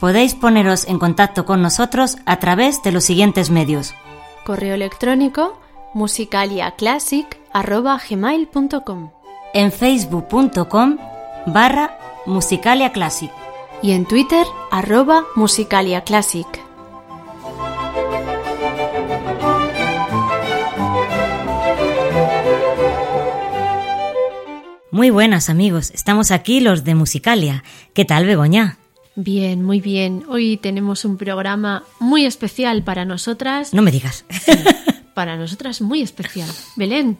Podéis poneros en contacto con nosotros a través de los siguientes medios. Correo electrónico musicaliaclassic.gmail.com En facebook.com barra Musicalia Classic. y en Twitter arroba musicaliaclassic. Muy buenas amigos, estamos aquí los de Musicalia. ¿Qué tal Begoña? Bien, muy bien. Hoy tenemos un programa muy especial para nosotras. No me digas. Para nosotras muy especial. Belén,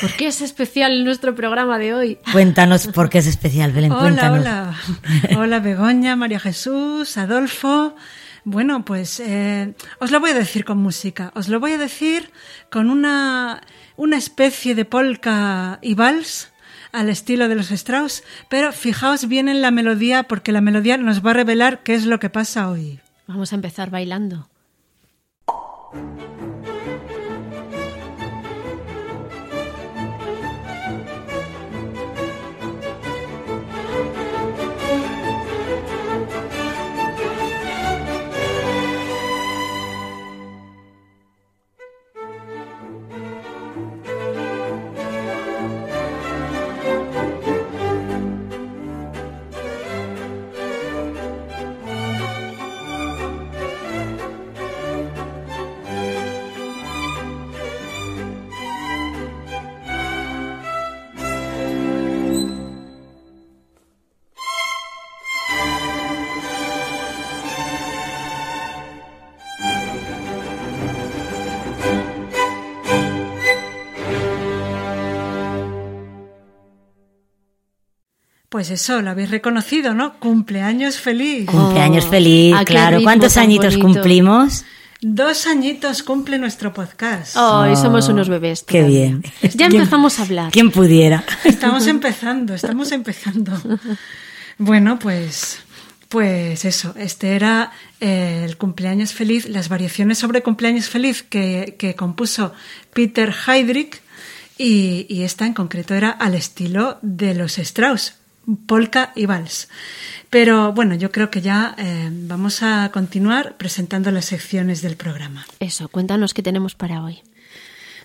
¿por qué es especial nuestro programa de hoy? Cuéntanos por qué es especial, Belén. Hola, cuéntanos. hola. Hola, Begoña, María Jesús, Adolfo. Bueno, pues eh, os lo voy a decir con música. Os lo voy a decir con una, una especie de polka y vals al estilo de los Strauss, pero fijaos bien en la melodía porque la melodía nos va a revelar qué es lo que pasa hoy. Vamos a empezar bailando. Pues eso, lo habéis reconocido, ¿no? Cumpleaños feliz. Cumpleaños Oh, feliz, ¿a qué claro. ¿Cuántos añitos bonito? cumplimos? Dos añitos cumple nuestro podcast. Hoy somos unos bebés. Qué bien. Ya empezamos a hablar. ¿Quién pudiera? Estamos empezando, estamos empezando. Bueno, pues, pues eso, este era eh, el cumpleaños feliz, las variaciones sobre cumpleaños feliz que, que compuso Peter Heydrich y, y esta en concreto era al estilo de los Strauss, polka y vals. Pero bueno, yo creo que ya eh, vamos a continuar presentando las secciones del programa. Eso, cuéntanos qué tenemos para hoy.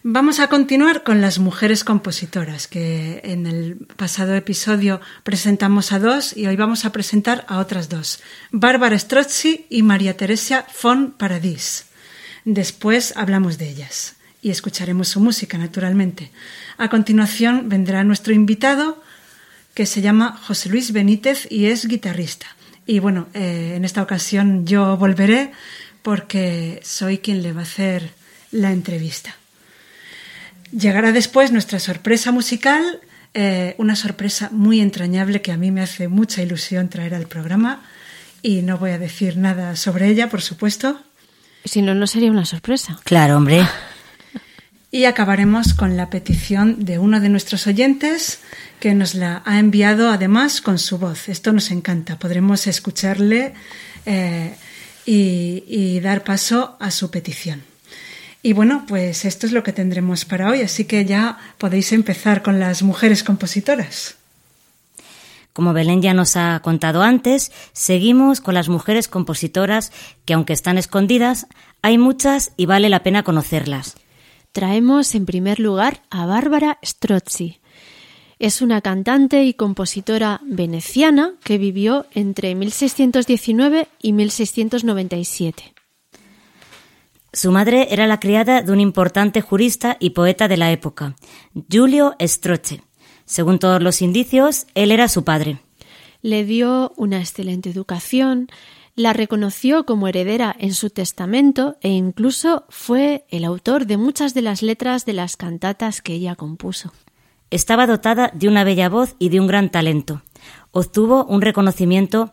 Vamos a continuar con las mujeres compositoras, que en el pasado episodio presentamos a dos y hoy vamos a presentar a otras dos, Bárbara Strozzi y María Teresa von Paradis. Después hablamos de ellas y escucharemos su música, naturalmente. A continuación vendrá nuestro invitado, que se llama José Luis Benítez y es guitarrista. Y bueno, eh, en esta ocasión yo volveré porque soy quien le va a hacer la entrevista. Llegará después nuestra sorpresa musical, eh, una sorpresa muy entrañable que a mí me hace mucha ilusión traer al programa y no voy a decir nada sobre ella, por supuesto. Si no, no sería una sorpresa. Claro, hombre. Y acabaremos con la petición de uno de nuestros oyentes que nos la ha enviado además con su voz. Esto nos encanta. Podremos escucharle eh, y, y dar paso a su petición. Y bueno, pues esto es lo que tendremos para hoy, así que ya podéis empezar con las mujeres compositoras. Como Belén ya nos ha contado antes, seguimos con las mujeres compositoras que aunque están escondidas, hay muchas y vale la pena conocerlas. Traemos en primer lugar a Bárbara Strozzi. Es una cantante y compositora veneciana que vivió entre 1619 y 1697. Su madre era la criada de un importante jurista y poeta de la época, Giulio Strozzi. Según todos los indicios, él era su padre. Le dio una excelente educación, la reconoció como heredera en su testamento e incluso fue el autor de muchas de las letras de las cantatas que ella compuso. Estaba dotada de una bella voz y de un gran talento. Obtuvo un reconocimiento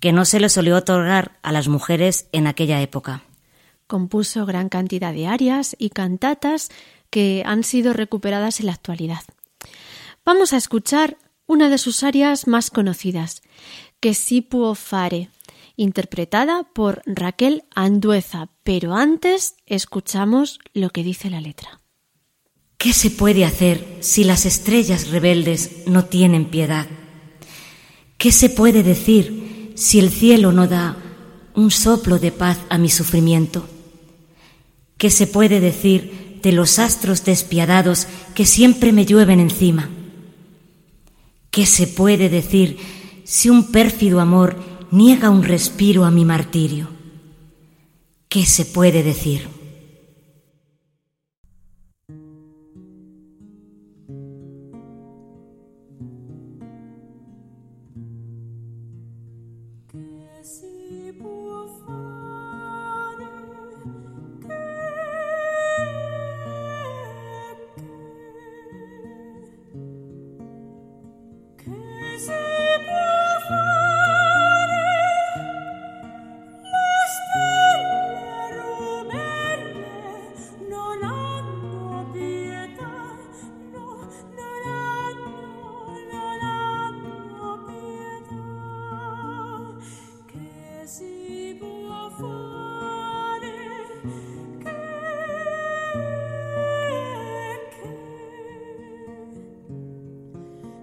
que no se le solió otorgar a las mujeres en aquella época. Compuso gran cantidad de arias y cantatas que han sido recuperadas en la actualidad. Vamos a escuchar una de sus arias más conocidas, que si può fare, interpretada por Raquel Andueza, pero antes escuchamos lo que dice la letra. ¿Qué se puede hacer si las estrellas rebeldes no tienen piedad? ¿Qué se puede decir si el cielo no da un soplo de paz a mi sufrimiento? ¿Qué se puede decir de los astros despiadados que siempre me llueven encima? ¿Qué se puede decir si un pérfido amor niega un respiro a mi martirio? ¿Qué se puede decir?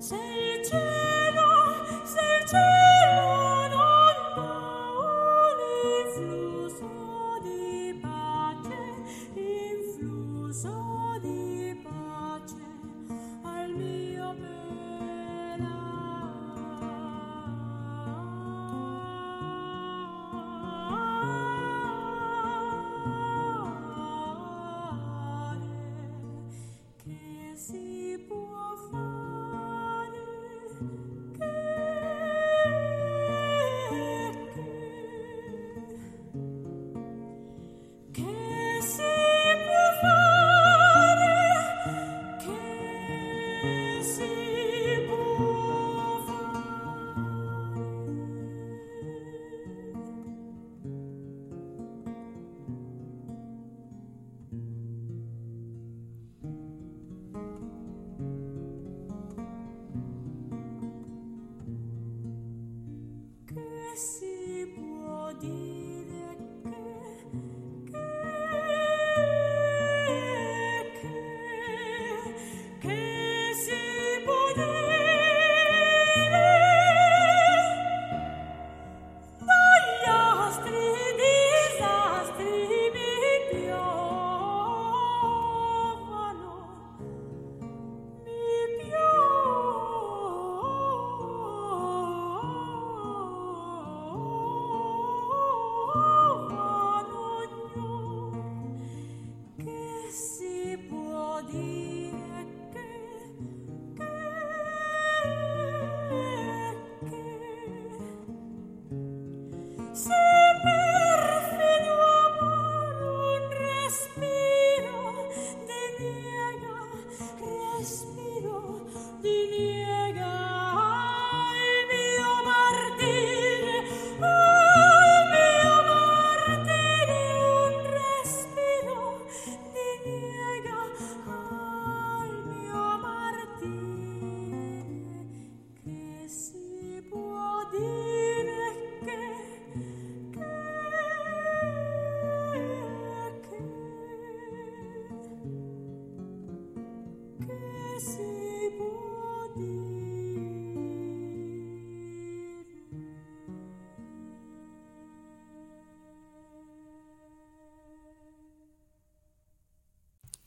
Say it to me.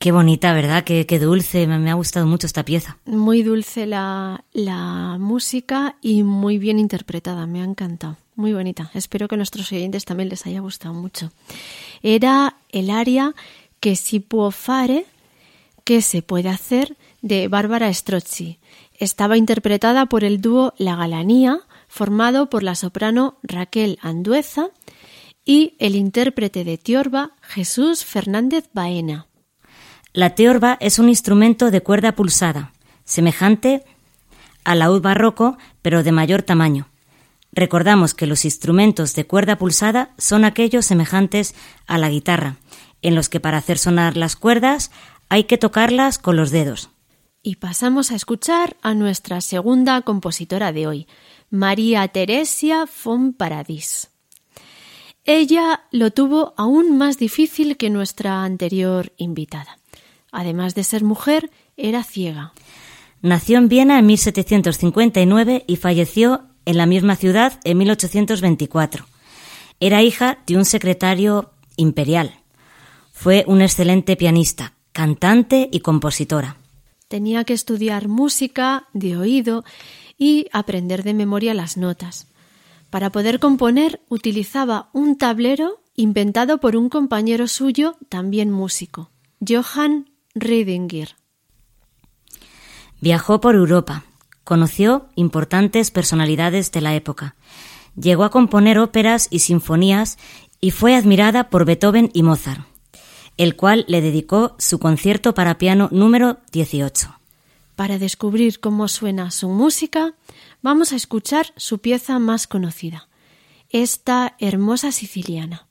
Qué bonita, ¿verdad? Qué, dulce. Me, ha gustado mucho esta pieza. Muy dulce la, la música y muy bien interpretada. Me ha encantado. Muy bonita. Espero que a nuestros oyentes también les haya gustado mucho. Era el aria que si può fare, que se puede hacer, de Bárbara Strozzi. Estaba interpretada por el dúo La Galanía, formado por la soprano Raquel Andueza y el intérprete de Tiorba, Jesús Fernández Baena. La teorba es un instrumento de cuerda pulsada, semejante al laúd barroco, pero de mayor tamaño. Recordamos que los instrumentos de cuerda pulsada son aquellos semejantes a la guitarra, en los que para hacer sonar las cuerdas hay que tocarlas con los dedos. Y pasamos a escuchar a nuestra segunda compositora de hoy, María Teresia von Paradis. Ella lo tuvo aún más difícil que nuestra anterior invitada. Además de ser mujer, era ciega. Nació en Viena en 1759 y falleció en la misma ciudad en 1824. Era hija de un secretario imperial. Fue un excelente pianista, cantante y compositora. Tenía que estudiar música de oído y aprender de memoria las notas. Para poder componer utilizaba un tablero inventado por un compañero suyo, también músico, Johann Riedinger. Viajó por Europa, conoció importantes personalidades de la época, llegó a componer óperas y sinfonías y fue admirada por Beethoven y Mozart, el cual le dedicó su concierto para piano número 18. Para descubrir cómo suena su música, vamos a escuchar su pieza más conocida, esta hermosa siciliana.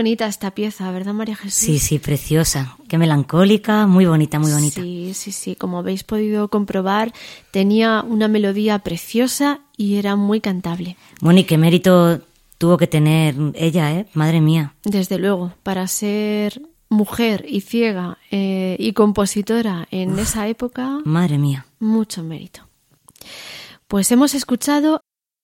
Bonita esta pieza, ¿verdad, María Jesús? Sí, sí, preciosa. Qué melancólica, muy bonita, muy bonita. Sí, sí, sí. Como habéis podido comprobar, tenía una melodía preciosa y era muy cantable. Bueno, y qué mérito tuvo que tener ella, ¿eh? Madre mía. Desde luego, para ser mujer y ciega eh, y compositora en esa época. Madre mía. Mucho mérito. Pues hemos escuchado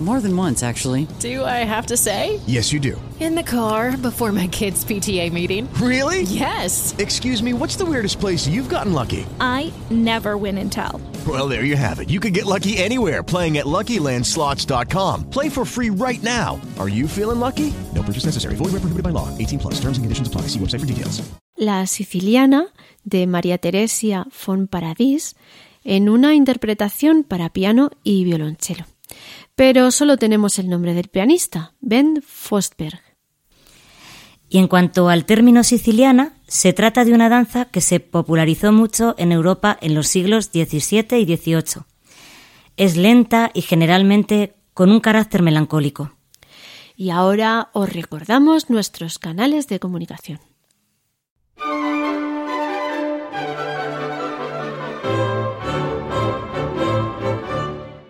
More than once, actually. Do I have to say? Yes, you do. In the car before my kids' PTA meeting. Really? Yes. Excuse me, what's the weirdest place you've gotten lucky? I never win and tell. Well, there you have it. You can get lucky anywhere playing at LuckyLandSlots.com. Play for free right now. Are you feeling lucky? No purchase necessary. Void where prohibited by law. 18 plus. Terms and conditions apply. See website for details. La Siciliana de María Teresia von Paradis en una interpretación para piano y violonchelo. Pero solo tenemos el nombre del pianista, Ben Fostberg. Y en cuanto al término siciliana, se trata de una danza que se popularizó mucho en Europa en los siglos XVII y XVIII. Es lenta y generalmente con un carácter melancólico. Y ahora os recordamos nuestros canales de comunicación.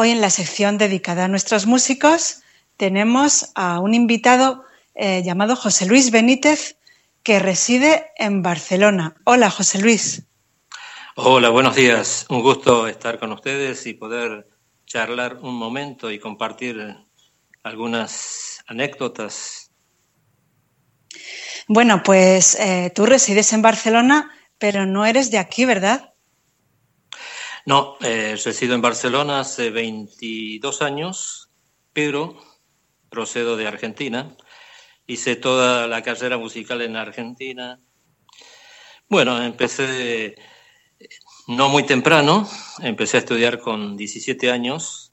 Hoy en la sección dedicada a nuestros músicos tenemos a un invitado eh, llamado José Luis Benítez que reside en Barcelona. Hola, José Luis. Hola, buenos días. Un gusto estar con ustedes y poder charlar un momento y compartir algunas anécdotas. Bueno, pues eh, tú resides en Barcelona, pero no eres de aquí, ¿verdad? No, eh, resido en Barcelona hace 22 años, pero procedo de Argentina. Hice toda la carrera musical en Argentina. Bueno, empecé no muy temprano, empecé a estudiar con 17 años.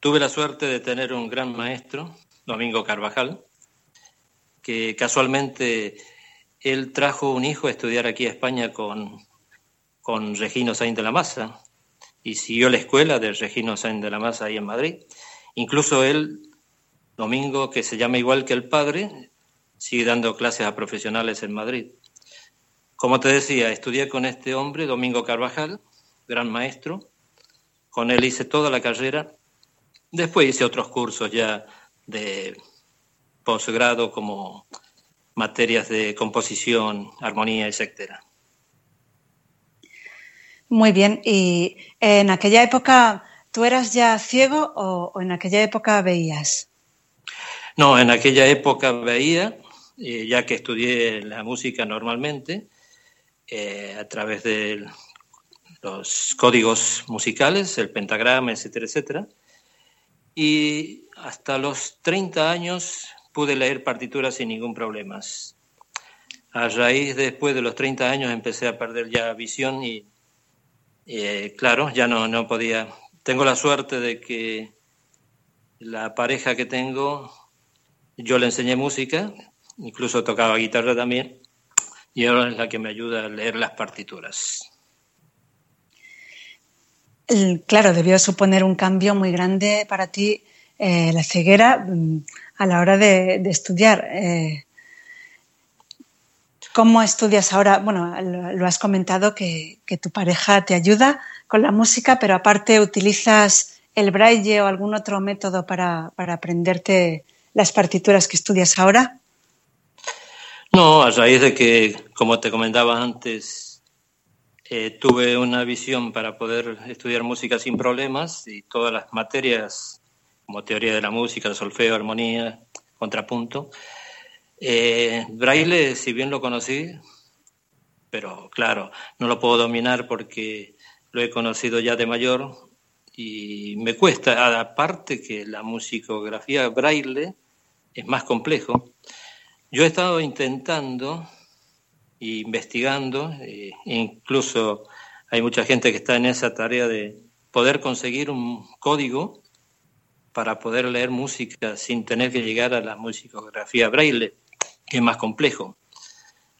Tuve la suerte de tener un gran maestro, Domingo Carvajal, que casualmente él trajo un hijo a estudiar aquí a España con, con Regino Sainz de la Maza y siguió la escuela de Regino Sainz de la Maza ahí en Madrid. Incluso él, Domingo, que se llama igual que el padre, sigue dando clases a profesionales en Madrid. Como te decía, estudié con este hombre, Domingo Carvajal, gran maestro. Con él hice toda la carrera. Después hice otros cursos ya de posgrado como materias de composición, armonía, etcétera. Muy bien. ¿Y en aquella época tú eras ya ciego o, en aquella época veías? No, en aquella época veía, eh, ya que estudié la música normalmente, eh, a través de los códigos musicales, el pentagrama, etcétera, etcétera. Y hasta los 30 años pude leer partituras sin ningún problema. A raíz después de los 30 años empecé a perder ya visión y, eh, claro, ya no, no podía. Tengo la suerte de que la pareja que tengo, yo le enseñé música, incluso tocaba guitarra también, y ahora es la que me ayuda a leer las partituras. Claro, debió suponer un cambio muy grande para ti eh, la ceguera mm, a la hora de, estudiar. Eh, ¿Cómo estudias ahora? Bueno, lo, has comentado que, tu pareja te ayuda con la música, pero aparte utilizas el braille o algún otro método para, aprenderte las partituras que estudias ahora. No, a raíz de que, como te comentaba antes, eh, tuve una visión para poder estudiar música sin problemas y todas las materias como teoría de la música, solfeo, armonía, contrapunto. Eh, braille, si bien lo conocí, pero claro, no lo puedo dominar porque lo he conocido ya de mayor y me cuesta, aparte que la musicografía braille es más complejo. Yo he estado intentando e investigando, e incluso hay mucha gente que está en esa tarea de poder conseguir un código para poder leer música sin tener que llegar a la musicografía braille, que es más complejo.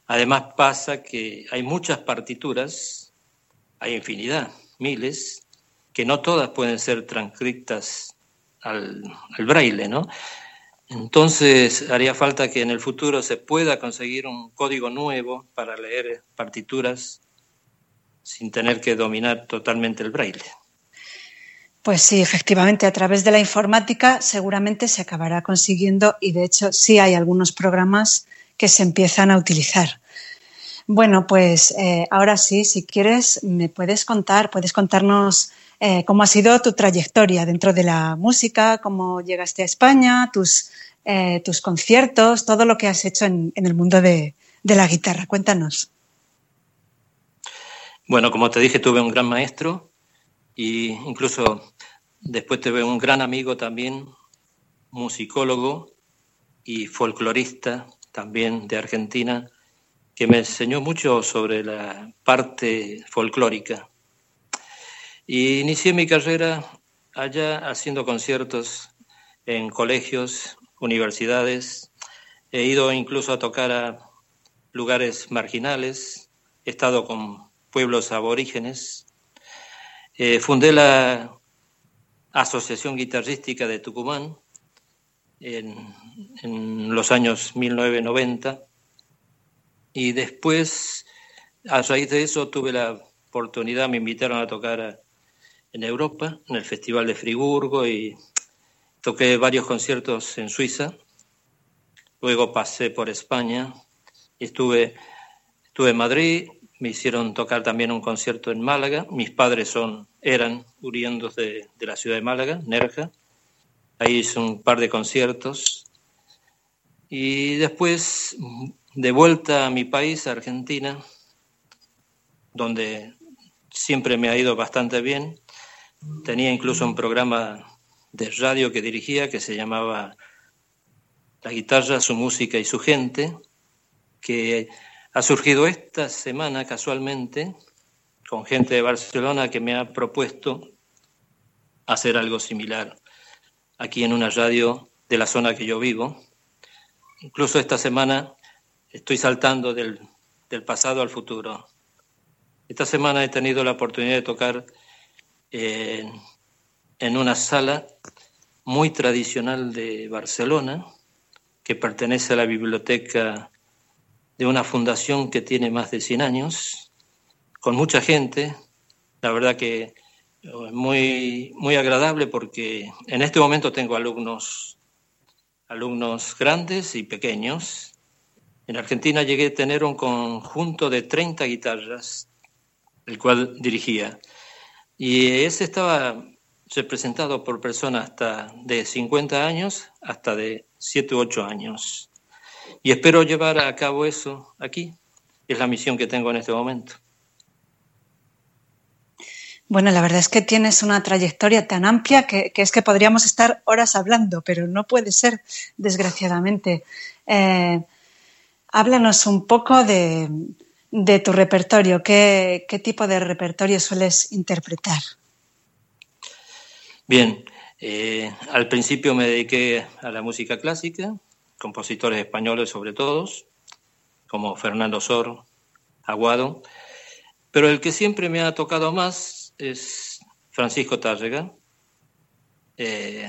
Además pasa que hay muchas partituras, hay infinidad, miles, que no todas pueden ser transcritas al, al braille, ¿no? Entonces haría falta que en el futuro se pueda conseguir un código nuevo para leer partituras sin tener que dominar totalmente el braille. Pues sí, efectivamente, a través de la informática seguramente se acabará consiguiendo y de hecho sí hay algunos programas que se empiezan a utilizar. Bueno, pues eh, ahora sí, si quieres, me puedes contar, puedes contarnos eh, cómo ha sido tu trayectoria dentro de la música, cómo llegaste a España, tus, eh, tus conciertos, todo lo que has hecho en, en el mundo de, de la guitarra. Cuéntanos. Bueno, como te dije, tuve un gran maestro y incluso después tuve un gran amigo también, musicólogo y folclorista también de Argentina, que me enseñó mucho sobre la parte folclórica. Y inicié mi carrera allá haciendo conciertos en colegios, universidades. He ido incluso a tocar a lugares marginales. He estado con pueblos aborígenes eh, fundé la Asociación Guitarrística de Tucumán en, los años 1990 y después, a raíz de eso, tuve la oportunidad, me invitaron a tocar en Europa, en el Festival de Friburgo y toqué varios conciertos en Suiza. Luego pasé por España estuve, estuve en Madrid, me hicieron tocar también un concierto en Málaga. Mis padres son, eran oriundos de, de la ciudad de Málaga, Nerja. Ahí hice un par de conciertos. Y después, de vuelta a mi país, Argentina, donde siempre me ha ido bastante bien. Tenía incluso un programa de radio que dirigía que se llamaba La guitarra, su música y su gente, que ha surgido esta semana casualmente con gente de Barcelona que me ha propuesto hacer algo similar aquí en una radio de la zona que yo vivo. Incluso esta semana estoy saltando del, pasado al futuro. Esta semana he tenido la oportunidad de tocar en, en una sala muy tradicional de Barcelona que pertenece a la biblioteca de una fundación que tiene más de 100 años, con mucha gente, la verdad que muy, muy agradable porque en este momento tengo alumnos, alumnos grandes y pequeños. En Argentina llegué a tener un conjunto de 30 guitarras, el cual dirigía. Y ese estaba representado por personas hasta de 50 años hasta de 7 u 8 años. Y espero llevar a cabo eso aquí. Es la misión que tengo en este momento. Bueno, la verdad es que tienes una trayectoria tan amplia que, es que podríamos estar horas hablando, pero no puede ser, desgraciadamente. Eh, háblanos un poco de, tu repertorio. ¿Qué, tipo de repertorio sueles interpretar? Bien, eh, al principio me dediqué a la música clásica, compositores españoles sobre todo, como Fernando Sor, Aguado, pero el que siempre me ha tocado más es Francisco Tárrega, eh,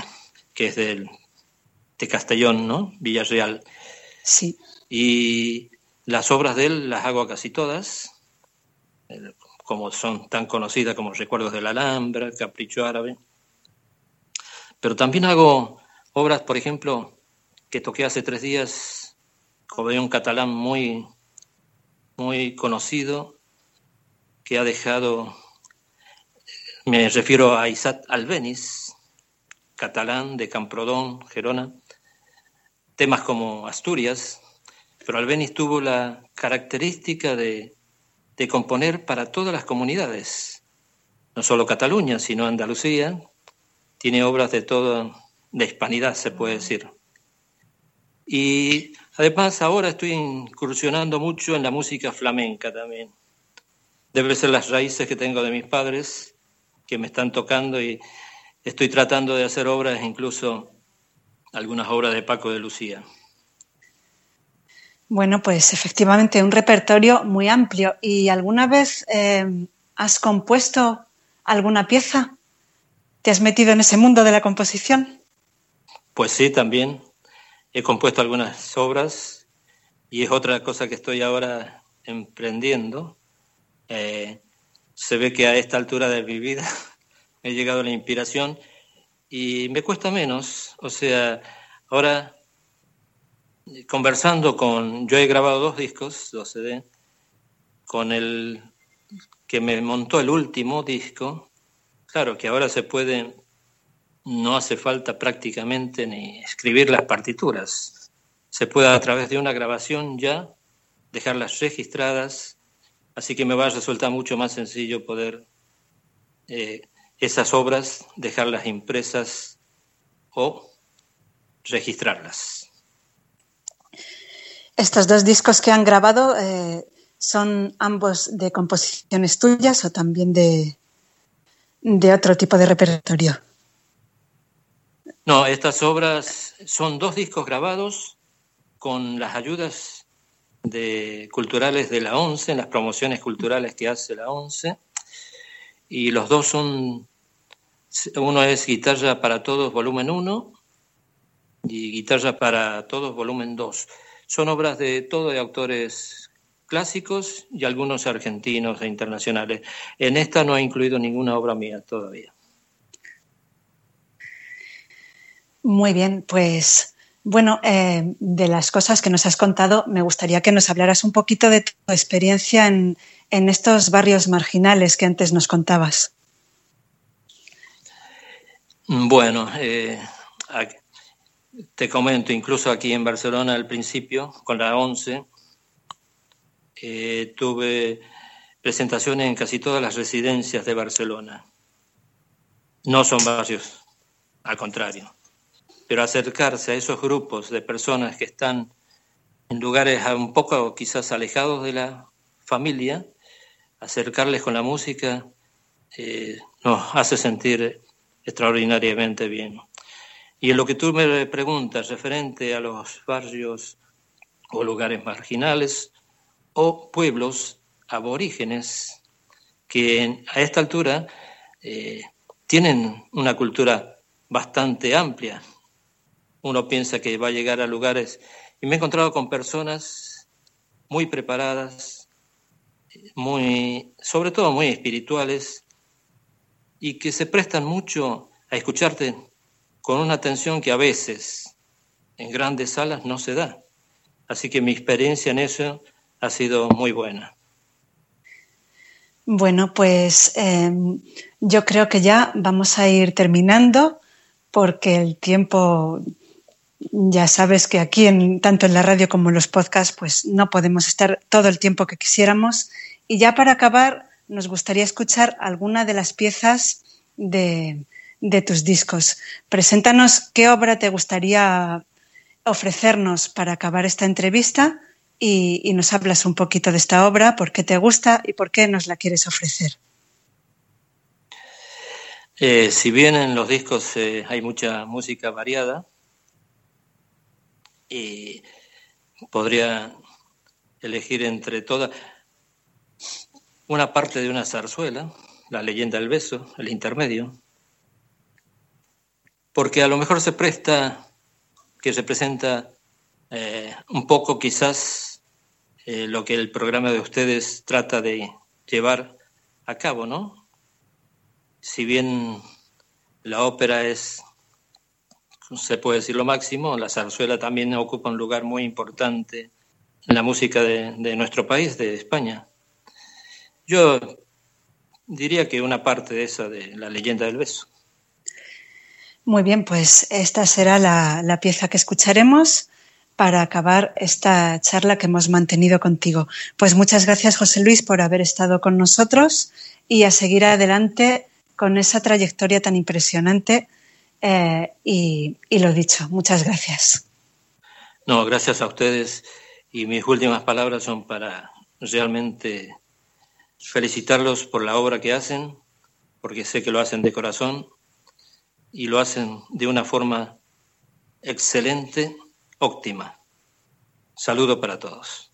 que es del, de Castellón, ¿no? Villarreal. Sí. Y las obras de él las hago casi todas, eh, como son tan conocidas como Recuerdos de la Alhambra, Capricho Árabe. Pero también hago obras, por ejemplo, que toqué hace tres días, como un catalán muy, muy conocido, que ha dejado me refiero a Isaac Albeniz, catalán de Camprodón, Gerona, temas como Asturias, pero Albeniz tuvo la característica de, componer para todas las comunidades, no solo Cataluña, sino Andalucía, tiene obras de toda, de hispanidad se puede decir. Y además ahora estoy incursionando mucho en la música flamenca también. Debe ser las raíces que tengo de mis padres, que me están tocando y estoy tratando de hacer obras, incluso algunas obras de Paco de Lucía. Bueno, pues efectivamente un repertorio muy amplio. ¿Y alguna vez eh, has compuesto alguna pieza? ¿Te has metido en ese mundo de la composición? Pues sí, también. He compuesto algunas obras y es otra cosa que estoy ahora emprendiendo. Eh, se ve que a esta altura de mi vida he llegado a la inspiración y me cuesta menos. O sea, ahora conversando con, yo he grabado dos discos, dos CD, con el que me montó el último disco, claro que ahora se puede, no hace falta prácticamente ni escribir las partituras, se puede a través de una grabación ya dejarlas registradas Así que me va a resultar mucho más sencillo poder eh, esas obras dejarlas impresas o registrarlas. Estos dos discos que han grabado eh, son ambos de composiciones tuyas o también de, de otro tipo de repertorio. No, estas obras son dos discos grabados con las ayudas de culturales de la ONCE, en las promociones culturales que hace la ONCE. Y los dos son, uno es Guitarra para Todos, volumen 1, y Guitarra para Todos, volumen 2. Son obras de todo de autores clásicos y algunos argentinos e internacionales. En esta no he incluido ninguna obra mía todavía. Muy bien, pues bueno, eh, de las cosas que nos has contado, me gustaría que nos hablaras un poquito de tu experiencia en, estos barrios marginales que antes nos contabas. Bueno, eh, te comento, incluso aquí en Barcelona al principio, con la ONCE, eh, tuve presentaciones en casi todas las residencias de Barcelona. No son barrios, al contrario pero acercarse a esos grupos de personas que están en lugares un poco quizás alejados de la familia, acercarles con la música eh, nos hace sentir extraordinariamente bien. Y en lo que tú me preguntas referente a los barrios o lugares marginales o pueblos aborígenes que a esta altura eh, tienen una cultura bastante amplia, uno piensa que va a llegar a lugares y me he encontrado con personas muy preparadas, muy, sobre todo muy espirituales, y que se prestan mucho a escucharte con una atención que a veces en grandes salas no se da. Así que mi experiencia en eso ha sido muy buena. Bueno, pues em, yo creo que ya vamos a ir terminando porque el tiempo, ya sabes que aquí, en, tanto en la radio como en los podcasts, pues no podemos estar todo el tiempo que quisiéramos. Y ya para acabar, nos gustaría escuchar alguna de las piezas de, de tus discos. Preséntanos qué obra te gustaría ofrecernos para acabar esta entrevista y, nos hablas un poquito de esta obra, por qué te gusta y por qué nos la quieres ofrecer. Eh, si bien en los discos eh, hay mucha música variada, y podría elegir entre todas una parte de una zarzuela, la leyenda del beso, el intermedio, porque a lo mejor se presta que se presenta eh, un poco quizás eh, lo que el programa de ustedes trata de llevar a cabo, ¿no? Si bien la ópera es, se puede decir lo máximo, la zarzuela también ocupa un lugar muy importante en la música de, de nuestro país, de España. Yo diría que una parte de esa de la leyenda del beso. Muy bien, pues esta será la, la pieza que escucharemos para acabar esta charla que hemos mantenido contigo. Pues muchas gracias, José Luis, por haber estado con nosotros y a seguir adelante con esa trayectoria tan impresionante. Eh, y, lo dicho, muchas gracias. No, gracias a ustedes. Y mis últimas palabras son para realmente felicitarlos por la obra que hacen, porque sé que lo hacen de corazón y lo hacen de una forma excelente óptima. Saludo para todos.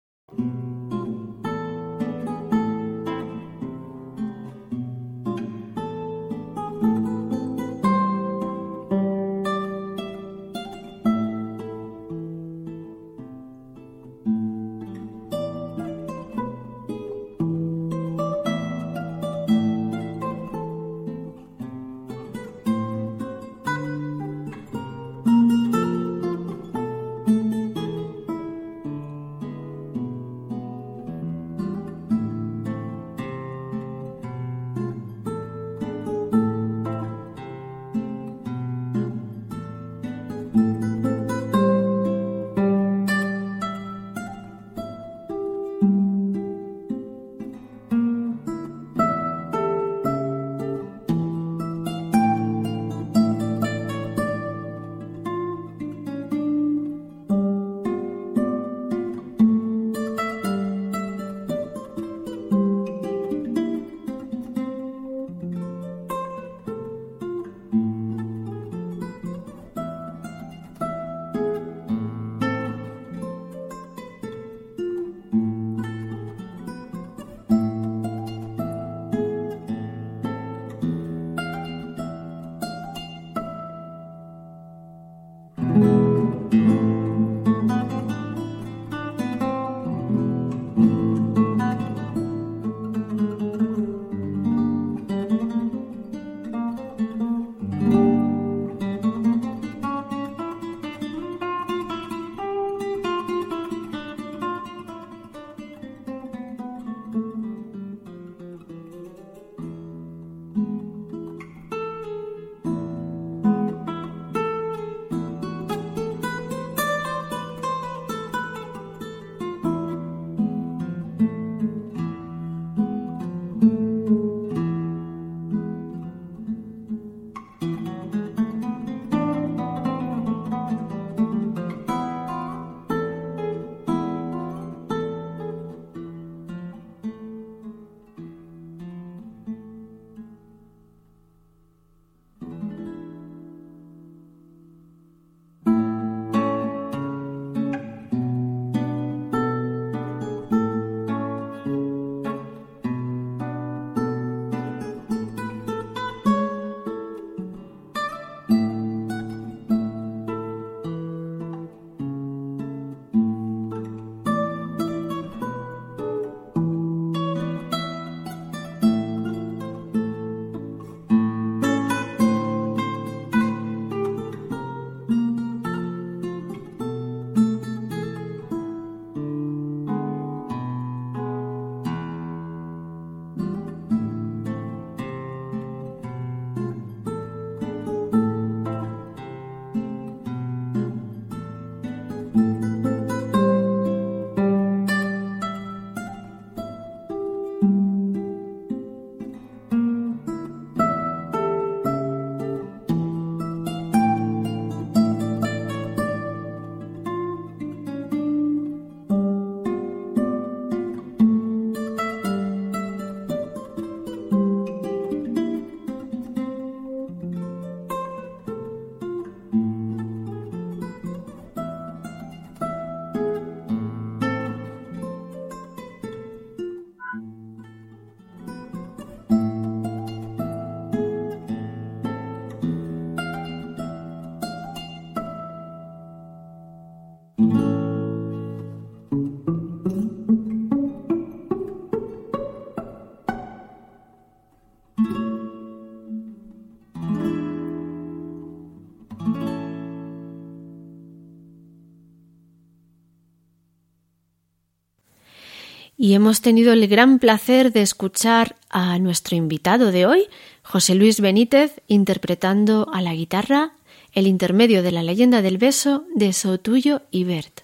Y hemos tenido el gran placer de escuchar a nuestro invitado de hoy, José Luis Benítez, interpretando a la guitarra el intermedio de la leyenda del beso de Sotuyo y Bert.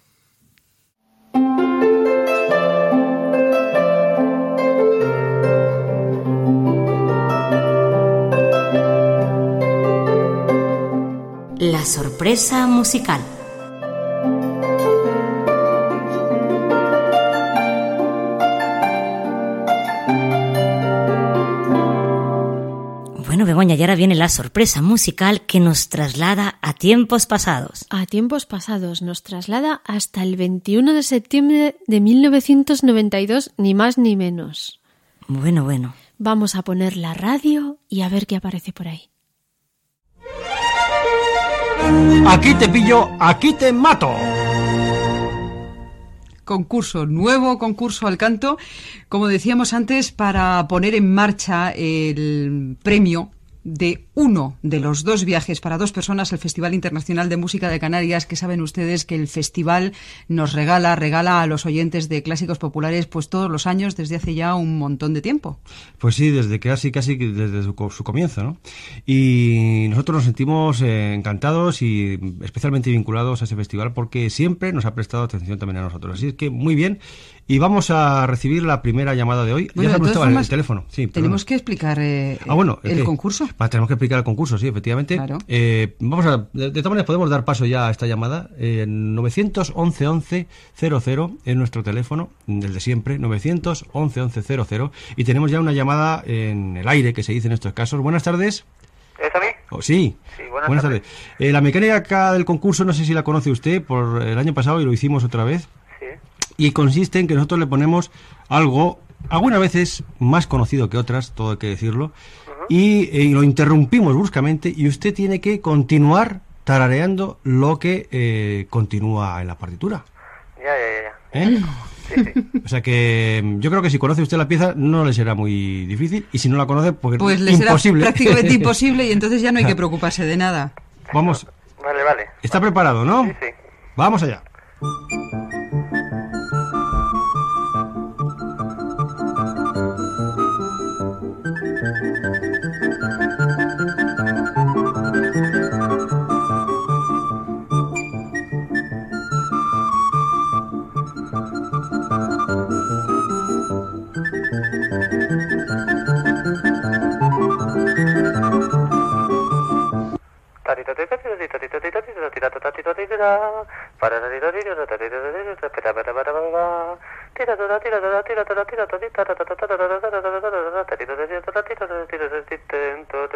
La sorpresa musical. Bueno, Begoña, y ahora viene la sorpresa musical que nos traslada a tiempos pasados. A tiempos pasados nos traslada hasta el 21 de septiembre de 1992, ni más ni menos. Bueno, bueno. Vamos a poner la radio y a ver qué aparece por ahí. Aquí te pillo, aquí te mato. Concurso, nuevo concurso al canto, como decíamos antes, para poner en marcha el premio de uno de los dos viajes para dos personas al Festival Internacional de Música de Canarias, que saben ustedes que el festival nos regala, regala a los oyentes de clásicos populares pues todos los años desde hace ya un montón de tiempo. Pues sí, desde casi casi desde su, comienzo, ¿no? Y nosotros nos sentimos eh, encantados y especialmente vinculados a ese festival porque siempre nos ha prestado atención también a nosotros. Así es que muy bien. Y vamos a recibir la primera llamada de hoy. Bueno, ya todas todo, el teléfono. Sí, Tenemos que explicar eh, Ah, bueno, el concurso. Va, tenemos que explicar el concurso, sí, efectivamente. Claro. Eh, vamos a, de, de todas maneras, podemos dar paso ya a esta llamada. Eh, 911 11 00 es nuestro teléfono, el de siempre, 911 11 00. Y tenemos ya una llamada en el aire, que se dice en estos casos. Buenas tardes. ¿Es a mí? Oh, sí. Sí, buenas tardes. Eh, la mecánica del concurso, no sé si la conoce usted, por el año pasado y lo hicimos otra vez. Y consiste en que nosotros le ponemos algo, algunas veces más conocido que otras, todo hay que decirlo, y, eh, y lo interrumpimos bruscamente y usted tiene que continuar tarareando lo que eh, continúa en la partitura. Ya, ya, ya. ¿eh? Sí, sí. O sea que mm, yo creo que si conoce usted la pieza no le será muy difícil y si no la conoce pues, Pues le imposible. será prácticamente imposible y entonces ya no hay que preocuparse de nada. Vamos, Vale, vale. ¿está preparado, no? Sí, sí. Vamos allá.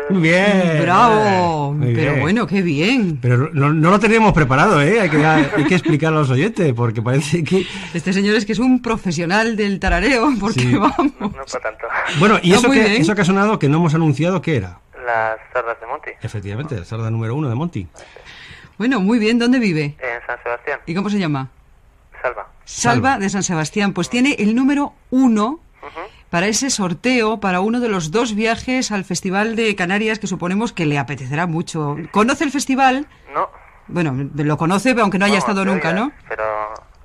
Bien. Bravo. Muy Pero bien. bueno, qué bien. Pero no, no lo teníamos preparado, ¿eh? Hay que, hay que explicarlo a los oyentes, porque parece que... Este señor es que es un profesional del tarareo, porque Sí. vamos. No para tanto. Bueno, ¿y No, eso muy que, bien. eso que ha sonado que no hemos anunciado qué era? Las sardas de Monty. Efectivamente, la sarda número uno de Monty. Bueno, muy bien. ¿Dónde vive? En San Sebastián. ¿Y cómo se llama? Salva. Salva de San Sebastián. Pues tiene el número uno para ese sorteo, para uno de los dos viajes al Festival de Canarias que suponemos que le apetecerá mucho. ¿Conoce el festival? No. Bueno, lo conoce, pero aunque no haya estado nunca, ¿no? Pero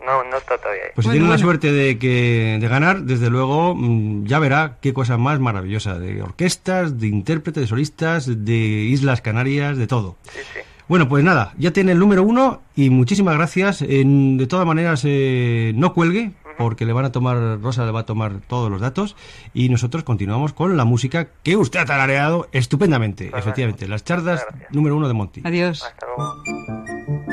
no, no está todavía ahí. Pues si Bueno, tiene la bueno. suerte de que de ganar, desde luego mm, ya verá qué cosa más maravillosa, de orquestas, de intérpretes, de solistas, de Islas Canarias, de todo. Sí, sí. Bueno, pues nada, ya tiene el número uno y muchísimas gracias. En- de todas maneras, eh, no cuelgue, porque le van a tomar, Rosa le va a tomar todos los datos y nosotros continuamos con la música que usted ha tarareado estupendamente, efectivamente. Las chardas número uno de Monty. Adiós. Hasta luego.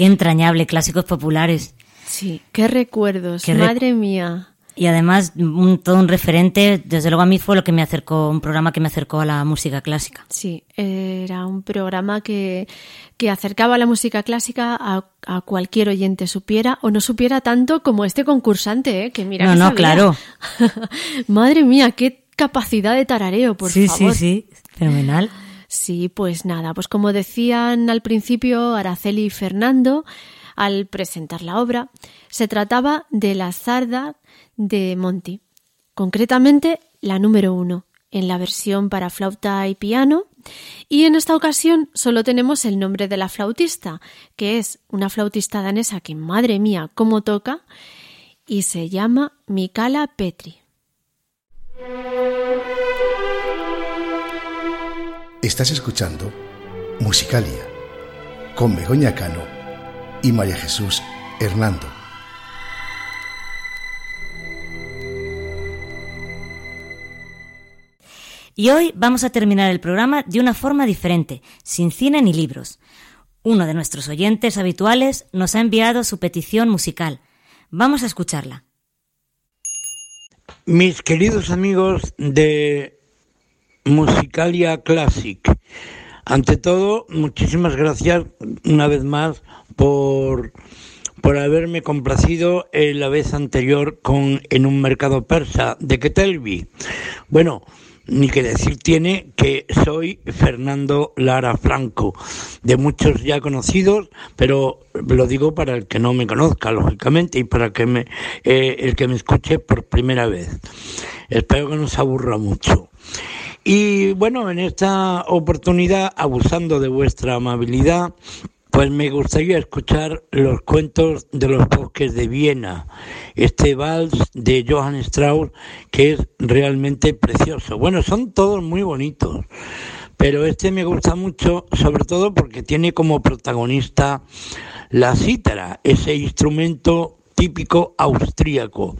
Qué entrañable, clásicos populares. Sí, qué recuerdos, Qué re- madre mía. Y además, un- todo un referente, desde luego a mí fue lo que me acercó, un programa que me acercó a la música clásica. Sí, era un programa que, que acercaba la música clásica a, a cualquier oyente supiera o no supiera tanto como este concursante, ¿eh? que mira No, que no, sabía. claro. Madre mía, qué capacidad de tarareo, por sí, favor. sí, sí, fenomenal. Sí, pues nada, pues como decían al principio Araceli y Fernando, al presentar la obra, se trataba de la zarda de Monti, concretamente la número uno, en la versión para flauta y piano, y en esta ocasión solo tenemos el nombre de la flautista, que es una flautista danesa que, madre mía, cómo toca, y se llama Mikala Petri. Estás escuchando Musicalia con Begoña Cano y María Jesús Hernando. Y hoy vamos a terminar el programa de una forma diferente, sin cine ni libros. Uno de nuestros oyentes habituales nos ha enviado su petición musical. Vamos a escucharla. Mis queridos amigos de Musicalia Classic, ante todo, muchísimas gracias una vez más por, por haberme complacido en la vez anterior con En un mercado persa de Ketelvi. Bueno, ni que decir tiene que soy Fernando Lara Franco, de muchos ya conocidos, pero lo digo para el que no me conozca, lógicamente, y para que me, eh, el que me escuche por primera vez. Espero que no se aburra mucho. Y bueno, en esta oportunidad, abusando de vuestra amabilidad, pues me gustaría escuchar los cuentos de los bosques de Viena, este vals de Johann Strauss que es realmente precioso. Bueno, son todos muy bonitos, pero este me gusta mucho, sobre todo porque tiene como protagonista la cítara, ese instrumento típico austríaco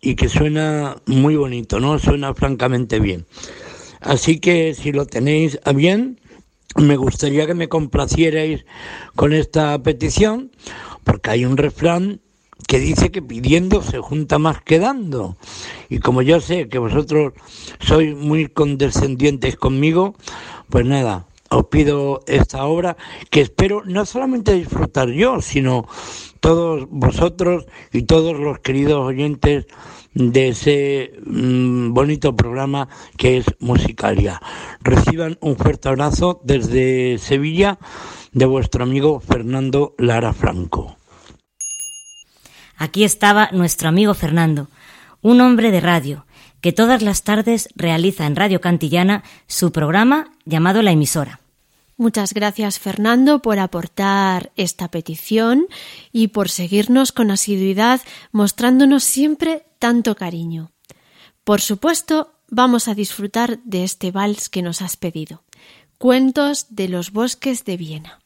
y que suena muy bonito, ¿no? Suena francamente bien. Así que si lo tenéis a bien, me gustaría que me complacierais con esta petición, porque hay un refrán que dice que pidiendo se junta más que dando. Y como yo sé que vosotros sois muy condescendientes conmigo, pues nada, os pido esta obra que espero no solamente disfrutar yo, sino todos vosotros y todos los queridos oyentes de ese mm, bonito programa que es Musicalia. Reciban un fuerte abrazo desde Sevilla de vuestro amigo Fernando Lara Franco. Aquí estaba nuestro amigo Fernando, un hombre de radio, que todas las tardes realiza en Radio Cantillana su programa llamado La emisora. Muchas gracias Fernando por aportar esta petición y por seguirnos con asiduidad mostrándonos siempre tanto cariño. Por supuesto, vamos a disfrutar de este vals que nos has pedido. Cuentos de los bosques de Viena.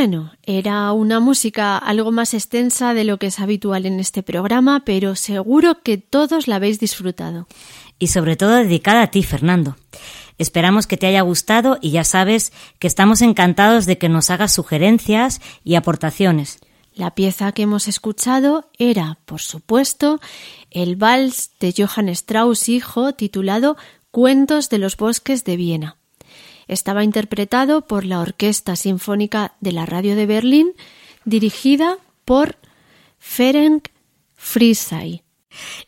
Bueno, era una música algo más extensa de lo que es habitual en este programa, pero seguro que todos la habéis disfrutado. Y sobre todo dedicada a ti, Fernando. Esperamos que te haya gustado y ya sabes que estamos encantados de que nos hagas sugerencias y aportaciones. La pieza que hemos escuchado era, por supuesto, el vals de Johann Strauss hijo titulado Cuentos de los bosques de Viena. Estaba interpretado por la Orquesta Sinfónica de la Radio de Berlín, dirigida por Ferenc Friesay.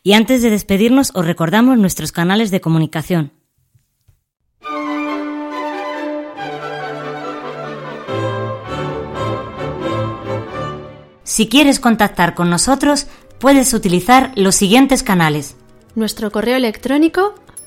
Y antes de despedirnos, os recordamos nuestros canales de comunicación. Si quieres contactar con nosotros, puedes utilizar los siguientes canales. Nuestro correo electrónico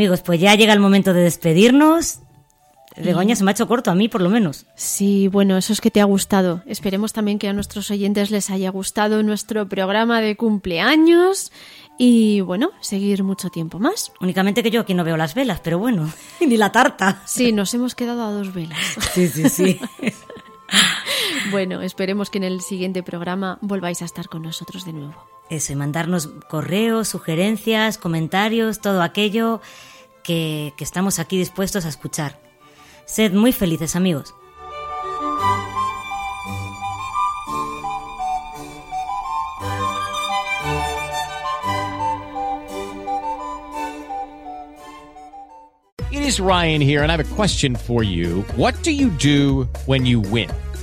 amigos, pues ya llega el momento de despedirnos. Begoña se me ha hecho corto a mí, por lo menos. Sí, bueno, eso es que te ha gustado. Esperemos también que a nuestros oyentes les haya gustado nuestro programa de cumpleaños y, bueno, seguir mucho tiempo más. Únicamente que yo aquí no veo las velas, pero bueno, ni la tarta. Sí, nos hemos quedado a dos velas. Sí, sí, sí. bueno, esperemos que en el siguiente programa volváis a estar con nosotros de nuevo. Eso, y mandarnos correos, sugerencias, comentarios, todo aquello que, estamos aquí dispuestos a escuchar. Sed muy felices, amigos. It is Ryan here, and I have a question for you. What do you do when you win?